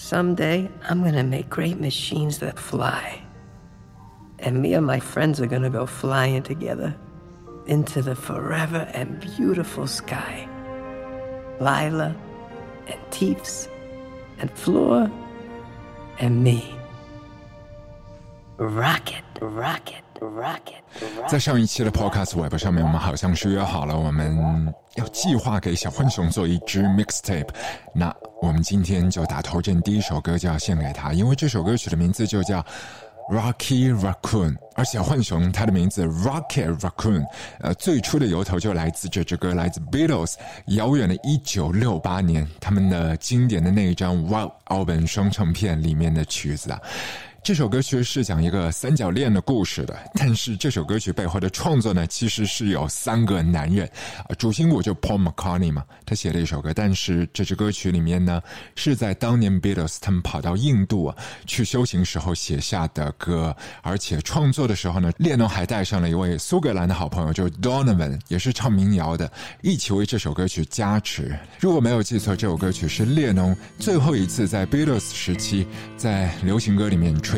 Someday, I'm gonna make great machines that fly. And me and my friends are gonna go flying together into the forever and beautiful sky. Lylla and Teefs and Floor and me. Rocket, rocket, rocket, rocket. 在上一期的 Podcast Web 上面，我们好像是约好了，我们要计划给小浣熊做一支 mixtape。那我们今天就打头阵，第一首歌就要献给他，因为这首歌曲的名字就叫。Rocky Raccoon，而小浣熊它的名字 Rocket Raccoon，呃，最初的由头就来自这支歌，来自 Beatles，遥远的一九六八年，他们的经典的那一张 Wild Album 双唱片里面的曲子啊。这首歌曲是讲一个三角恋的故事的，但是这首歌曲背后的创作呢，其实是有三个男人，啊，主心骨就 Paul McCartney 嘛，他写了一首歌，但是这支歌曲里面呢，是在当年 Beatles 他们跑到印度啊去修行时候写下的歌，而且创作的时候呢，列侬还带上了一位苏格兰的好朋友，就是 Donovan，也是唱民谣的，一起为这首歌曲加持。如果没有记错，这首歌曲是列侬最后一次在 Beatles 时期在流行歌里面吹。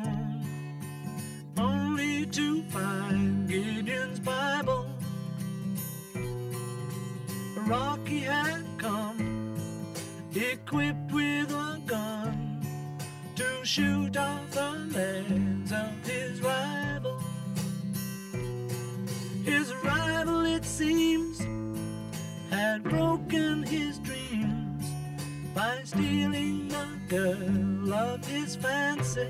only to find Gideon's Bible. Rocky had come, equipped with a gun, to shoot off the legs of his rival. His rival, it seems, had broken his dreams by stealing the girl of his fancy.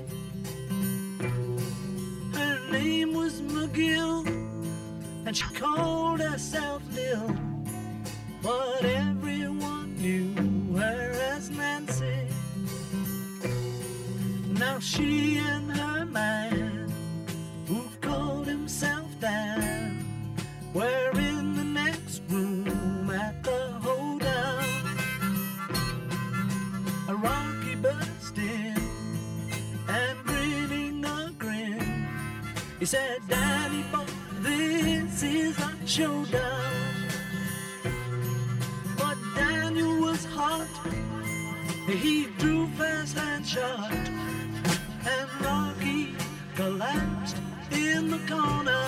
Her name was Magill, and she called herself Lil, but everyone knew her as Nancy. Now she and her man, who called himself Dan, were in He said, Danny boy, this is a showdown. But Daniel was hot. He drew fast and shot. And Rocky collapsed in the corner.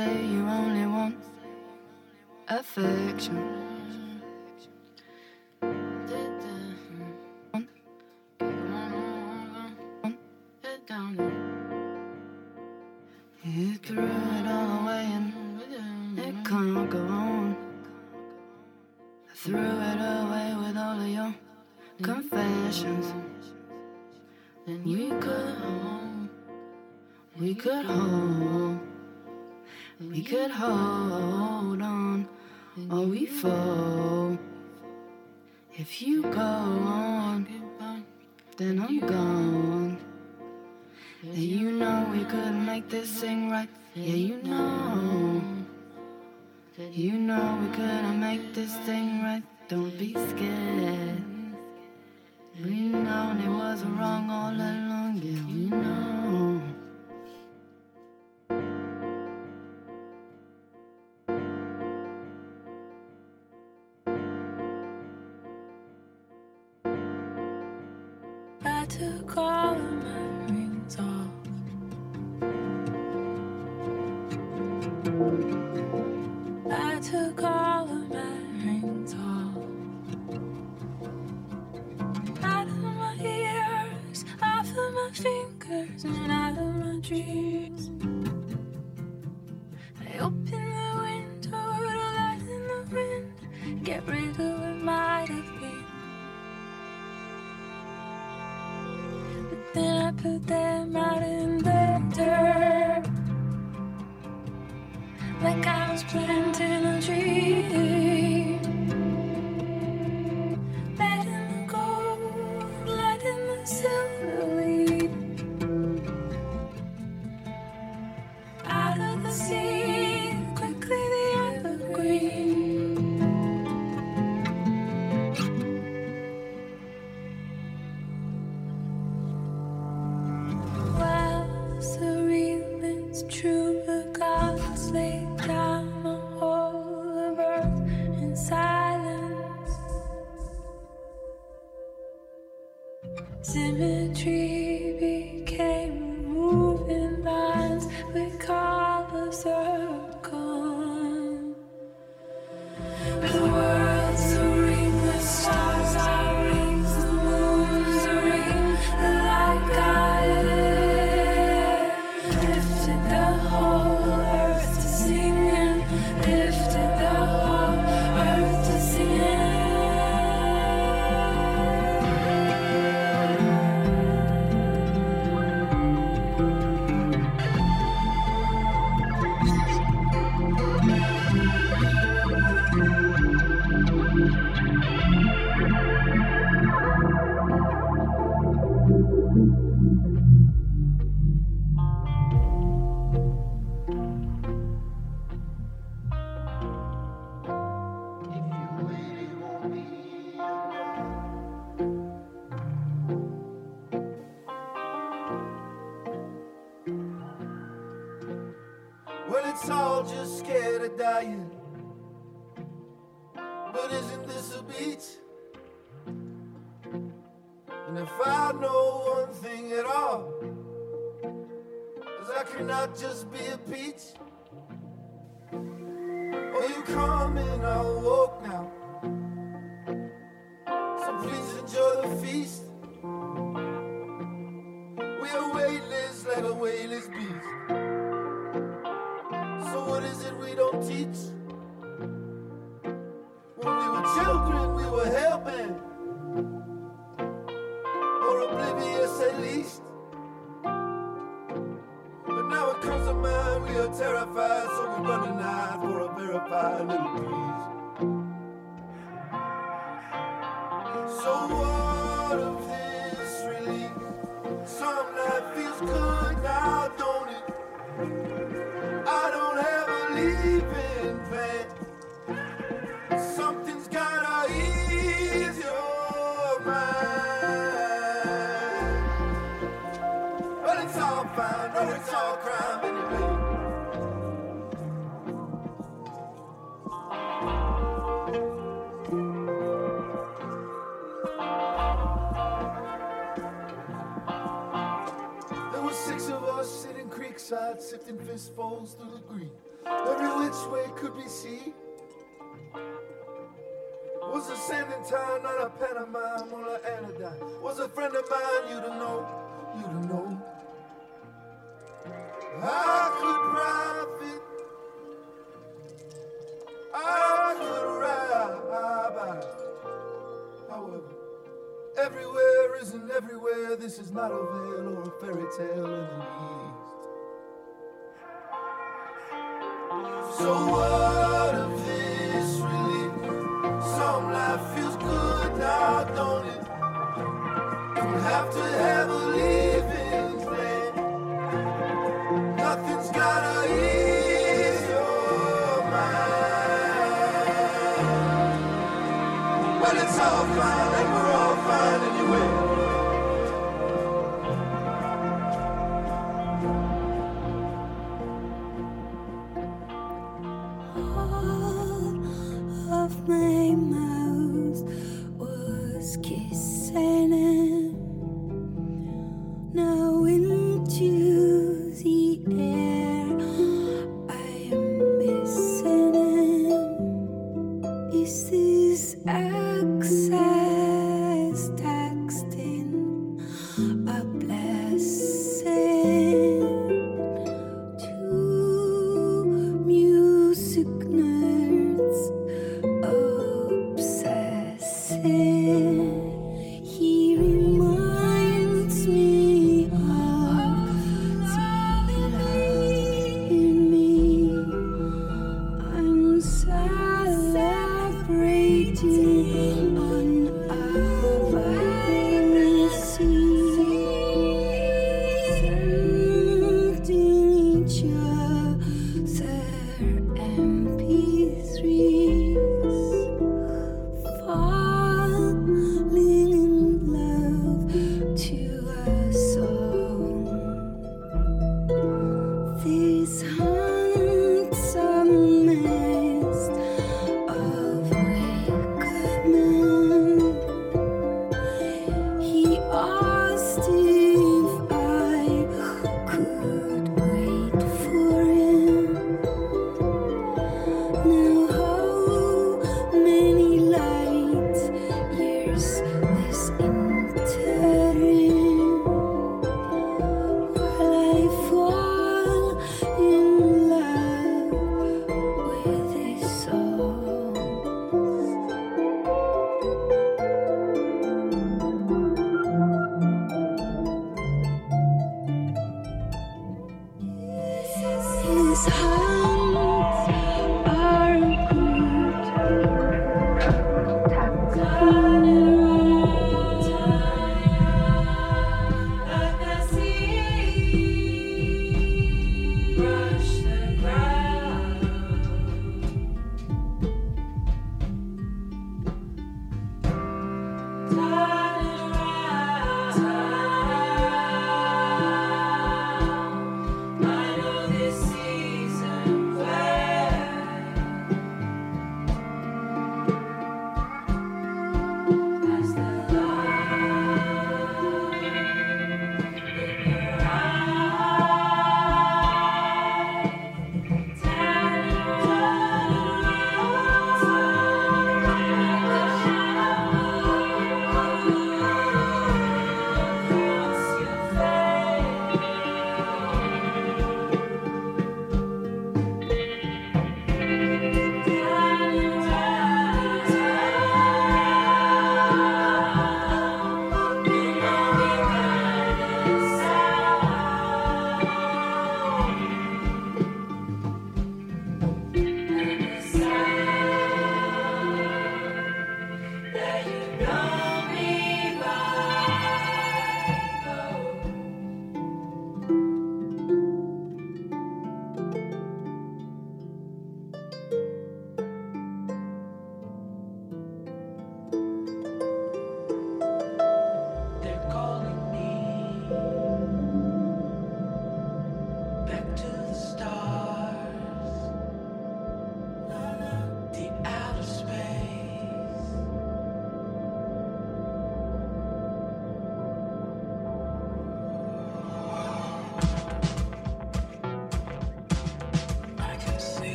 say you only want affection. Down. You cry. could hold on or we fall. If you go on, then I'm gone. And you know we could make this thing right. Yeah, you know. You know we could make this thing right. Don't be scared. We know it was wrong all along. Yeah, we know. Well, it's all just scared of dying. But isn't this a beach? And if I know one thing at all, is I cannot just be a peach. Oh, you coming? I'll walk now. for helping. Sifting fistfuls through the green. Every which way could be seen. Was a sanding town, not a pantomime or an anodyne. Was a friend of mine, you to know, you to know. I could profit. I could ride. However, everywhere isn't everywhere. This is not a veil or a fairy tale in the So what of this relief? Some life feels good now, don't it? Don't have to have a living plan. Nothing's gotta ease your mind. Well, it's all fine, 记忆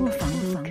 不妨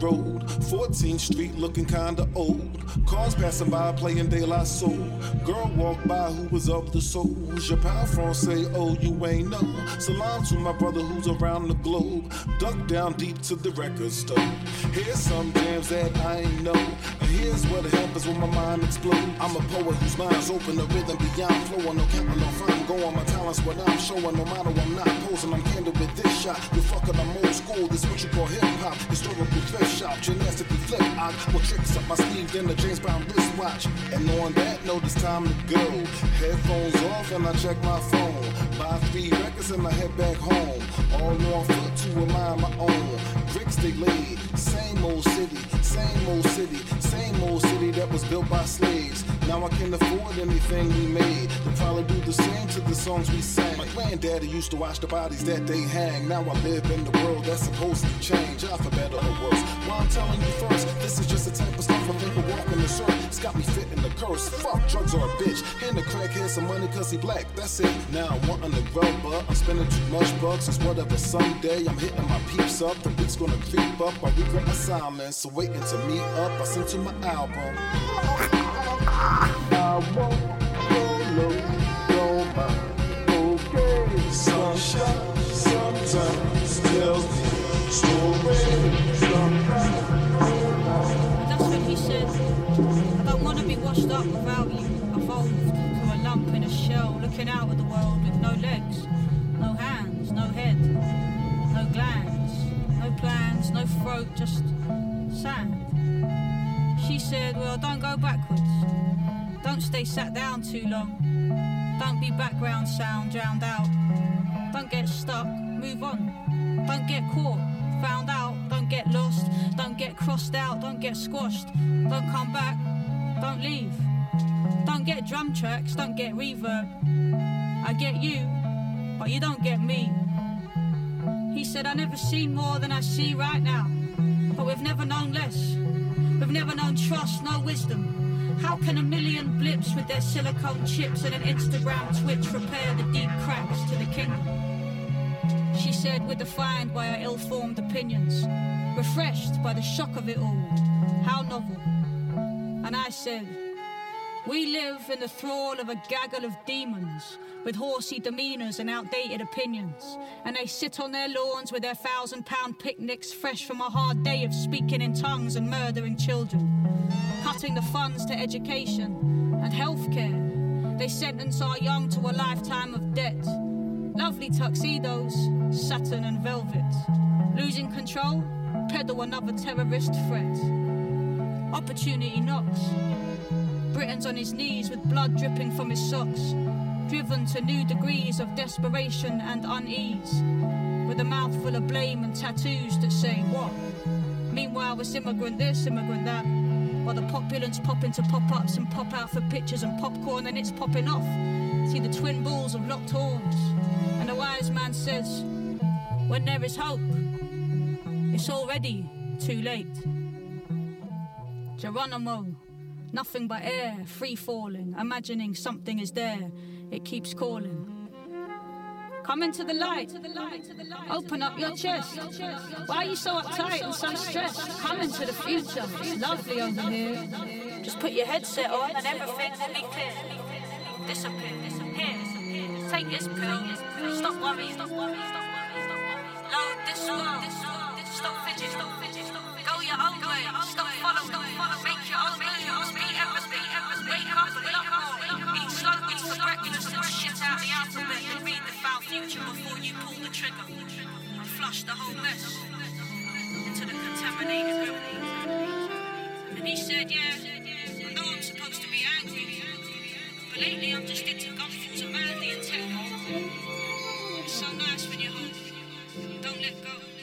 Road. 14th Street looking kinda old. Cars passing by playing De La Soul. Girl walked by who was of the soul. Je parle français, oh, you ain't know. Salam to my brother who's around the globe. Duck down deep to the record store. Here's some jams that I ain't know. Here's what happens when my mind explodes. I'm a poet whose mind's open, the rhythm beyond flow. No counting, no fine. Go on my talents, what I'm showing. No matter I'm not posing, I'm candid with this shot. You fucking, I'm old school. This what you call hip hop. Historical thrift shop, gymnastically flip. I put tricks up my sleeve, then the James Brown wristwatch. And on that note, it's time to go. Headphones off, and I check my phone. Buy three records, and I head back home. All on foot to remind my own. Bricks they laid, same old city, same old city, same old city that was built by slaves. Now I can afford anything we made. They'll probably do the same to the songs we sang. My granddaddy used to watch the bodies that they hang. Now I live in the world that's supposed to change. I for better or worse. Well, I'm telling you first, this is just the type of stuff I think will walk in the circle. It's got me fitting the curse. Fuck, drugs are a bitch. And the crackhead some money cause he black. That's it. Now I'm wanting the rubber. I'm spending too much bucks. It's whatever Sunday. I'm hitting my peeps up. The beat's gonna creep up. I regret my silence. So waiting to meet up. I sent you my album. No matter what it's on show sometimes still still so when some just a piece of richness I want one of me washed up by the wall to a lump in a shell looking out at the world with no legs, no hands, no head, no glands, no plans, no throat, just sand. She said, Well, don't go backwards. Don't stay sat down too long. Don't be background sound drowned out. Don't get stuck, move on. Don't get caught, found out. Don't get lost, don't get crossed out, don't get squashed. Don't come back, don't leave. Don't get drum tracks, don't get reverb. I get you, but you don't get me. He said, I never seen more than I see right now. But we've never known less. We've never known trust, no wisdom. How can a million blips with their silicon chips and an Instagram Twitch repair the deep cracks to the kingdom? She said, we're defined by our ill formed opinions, refreshed by the shock of it all. How novel. And I said, we live in the thrall of a gaggle of demons with horsey demeanors and outdated opinions. And they sit on their lawns with their thousand pound picnics fresh from a hard day of speaking in tongues and murdering children. Cutting the funds to education and healthcare. They sentence our young to a lifetime of debt. Lovely tuxedos, satin and velvet. Losing control, peddle another terrorist threat. Opportunity knocks. Britain's on his knees with blood dripping from his socks, driven to new degrees of desperation and unease, with a mouthful of blame and tattoos that say what? Meanwhile, it's immigrant this, immigrant that, while the populace pop into pop ups and pop out for pictures and popcorn, and it's popping off. See the twin bulls of locked horns, and the wise man says, When there is hope, it's already too late. Geronimo. Nothing but air, free falling, imagining something is there. It keeps calling. Come into the light. Open up your chest. Why are you so uptight and so stressed? Come into the future. It's lovely over here. Just put your headset on and everything will be clear. Disappear. Here. Take this pill. Stop worrying. Stop worrying. Load this one. Stop fidgeting. Go your own way. Stop following. Make your own everything. Wake up and and shit out the alphabet and read the foul future before you pull the trigger. And flush the whole mess into the contaminated. And he said, yeah, I know I'm supposed to be angry. But lately I'm just into of Mandy and. It's so nice when you're home. Don't let go.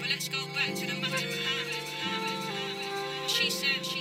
But let's go back to the matter at hand. She said, she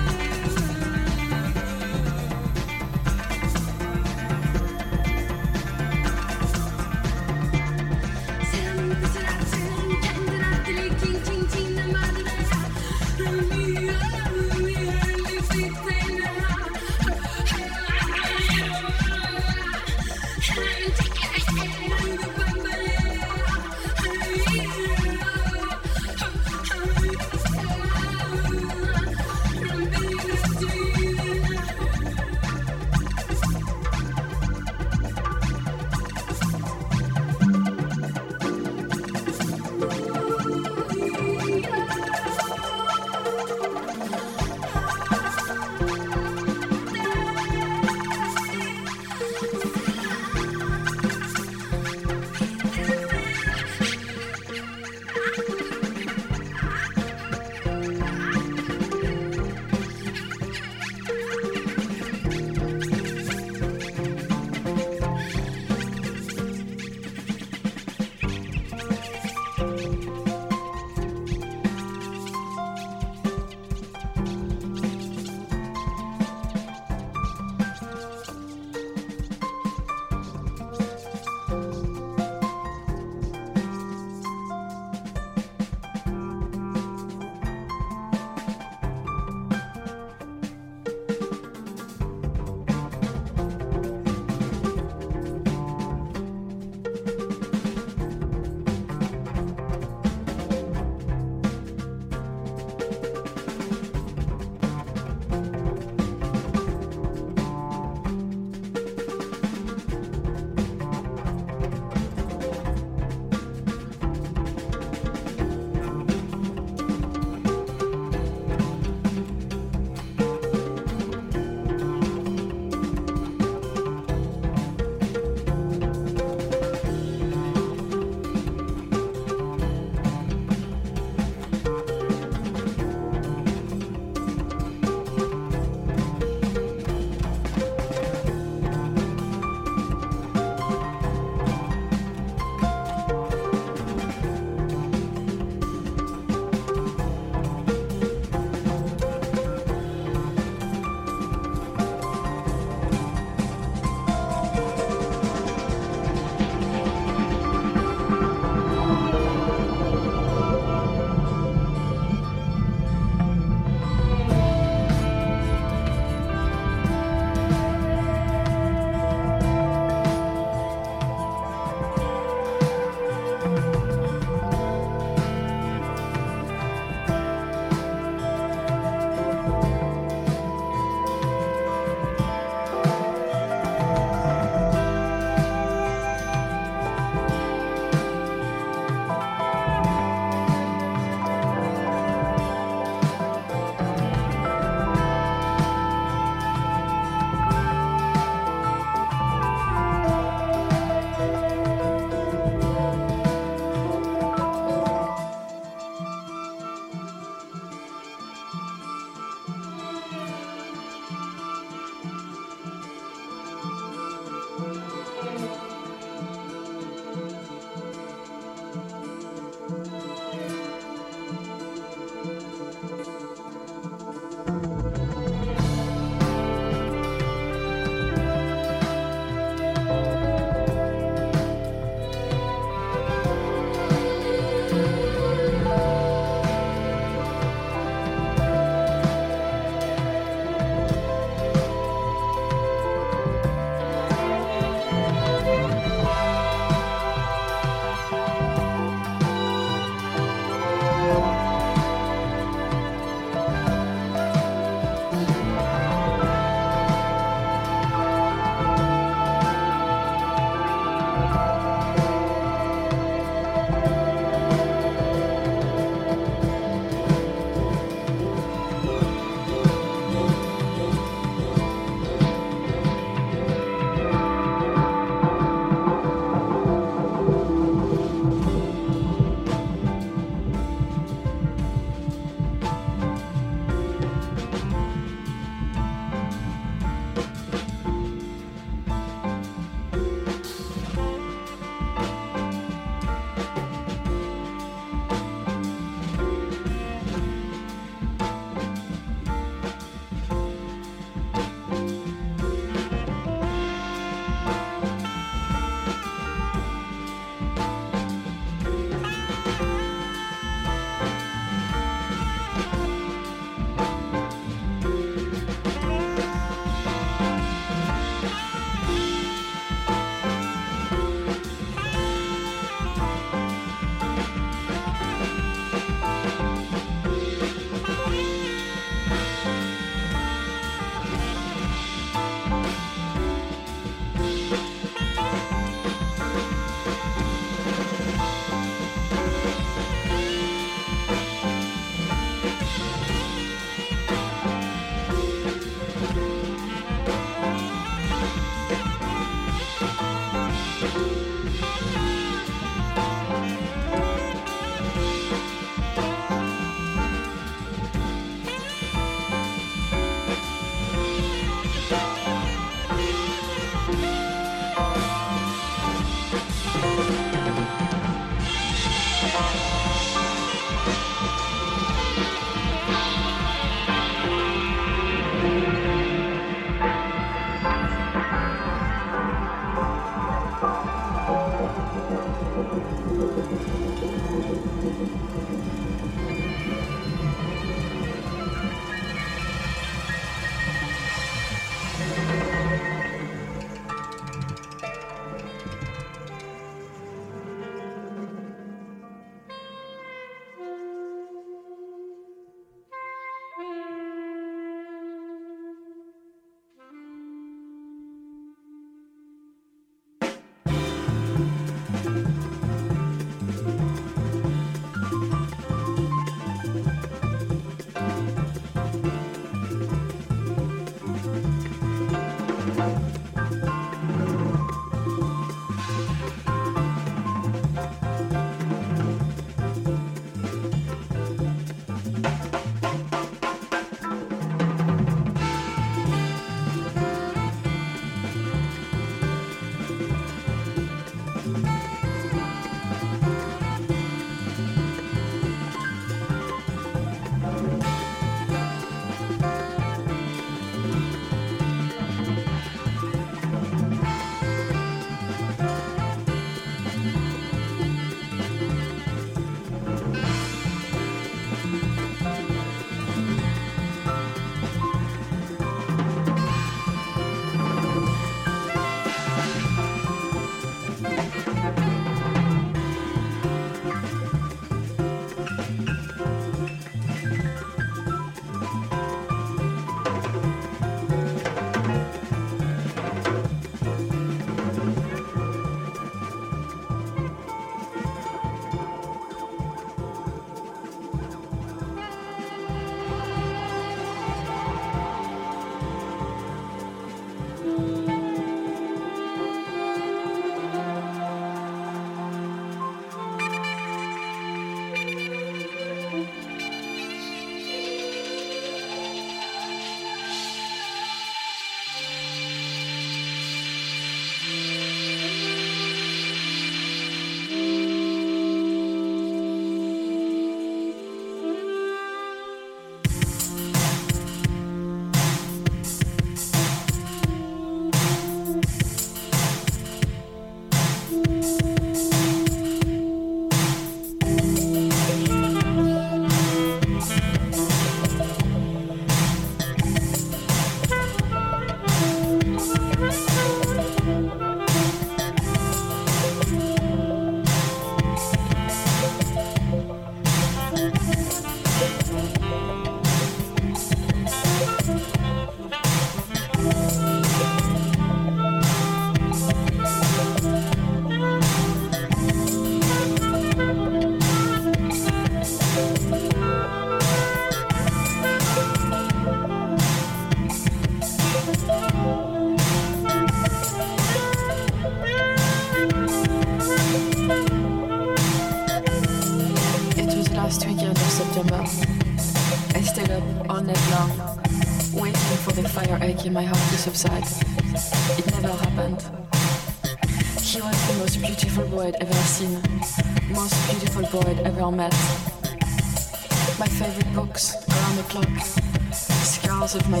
of my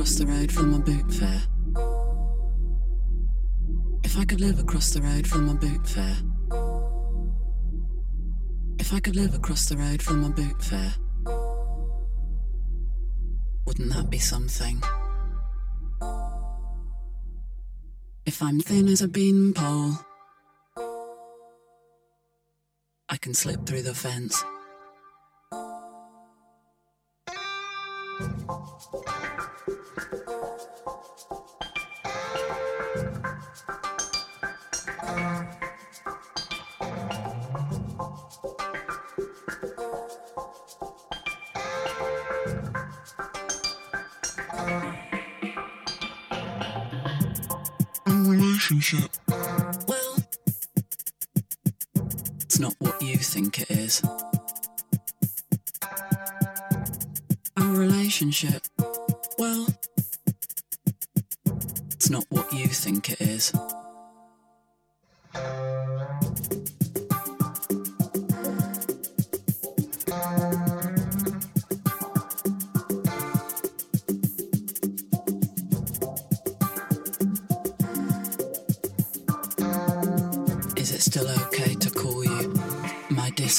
across the road from my boot fair. If I could live across the road from my boot fair. If I could live across the road from a boot fair. Wouldn't that be something? If I'm thin as a beanpole, I can slip through the fence. Well, it's not what you think it is. A relationship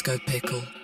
Disco Pickle.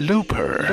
Looper.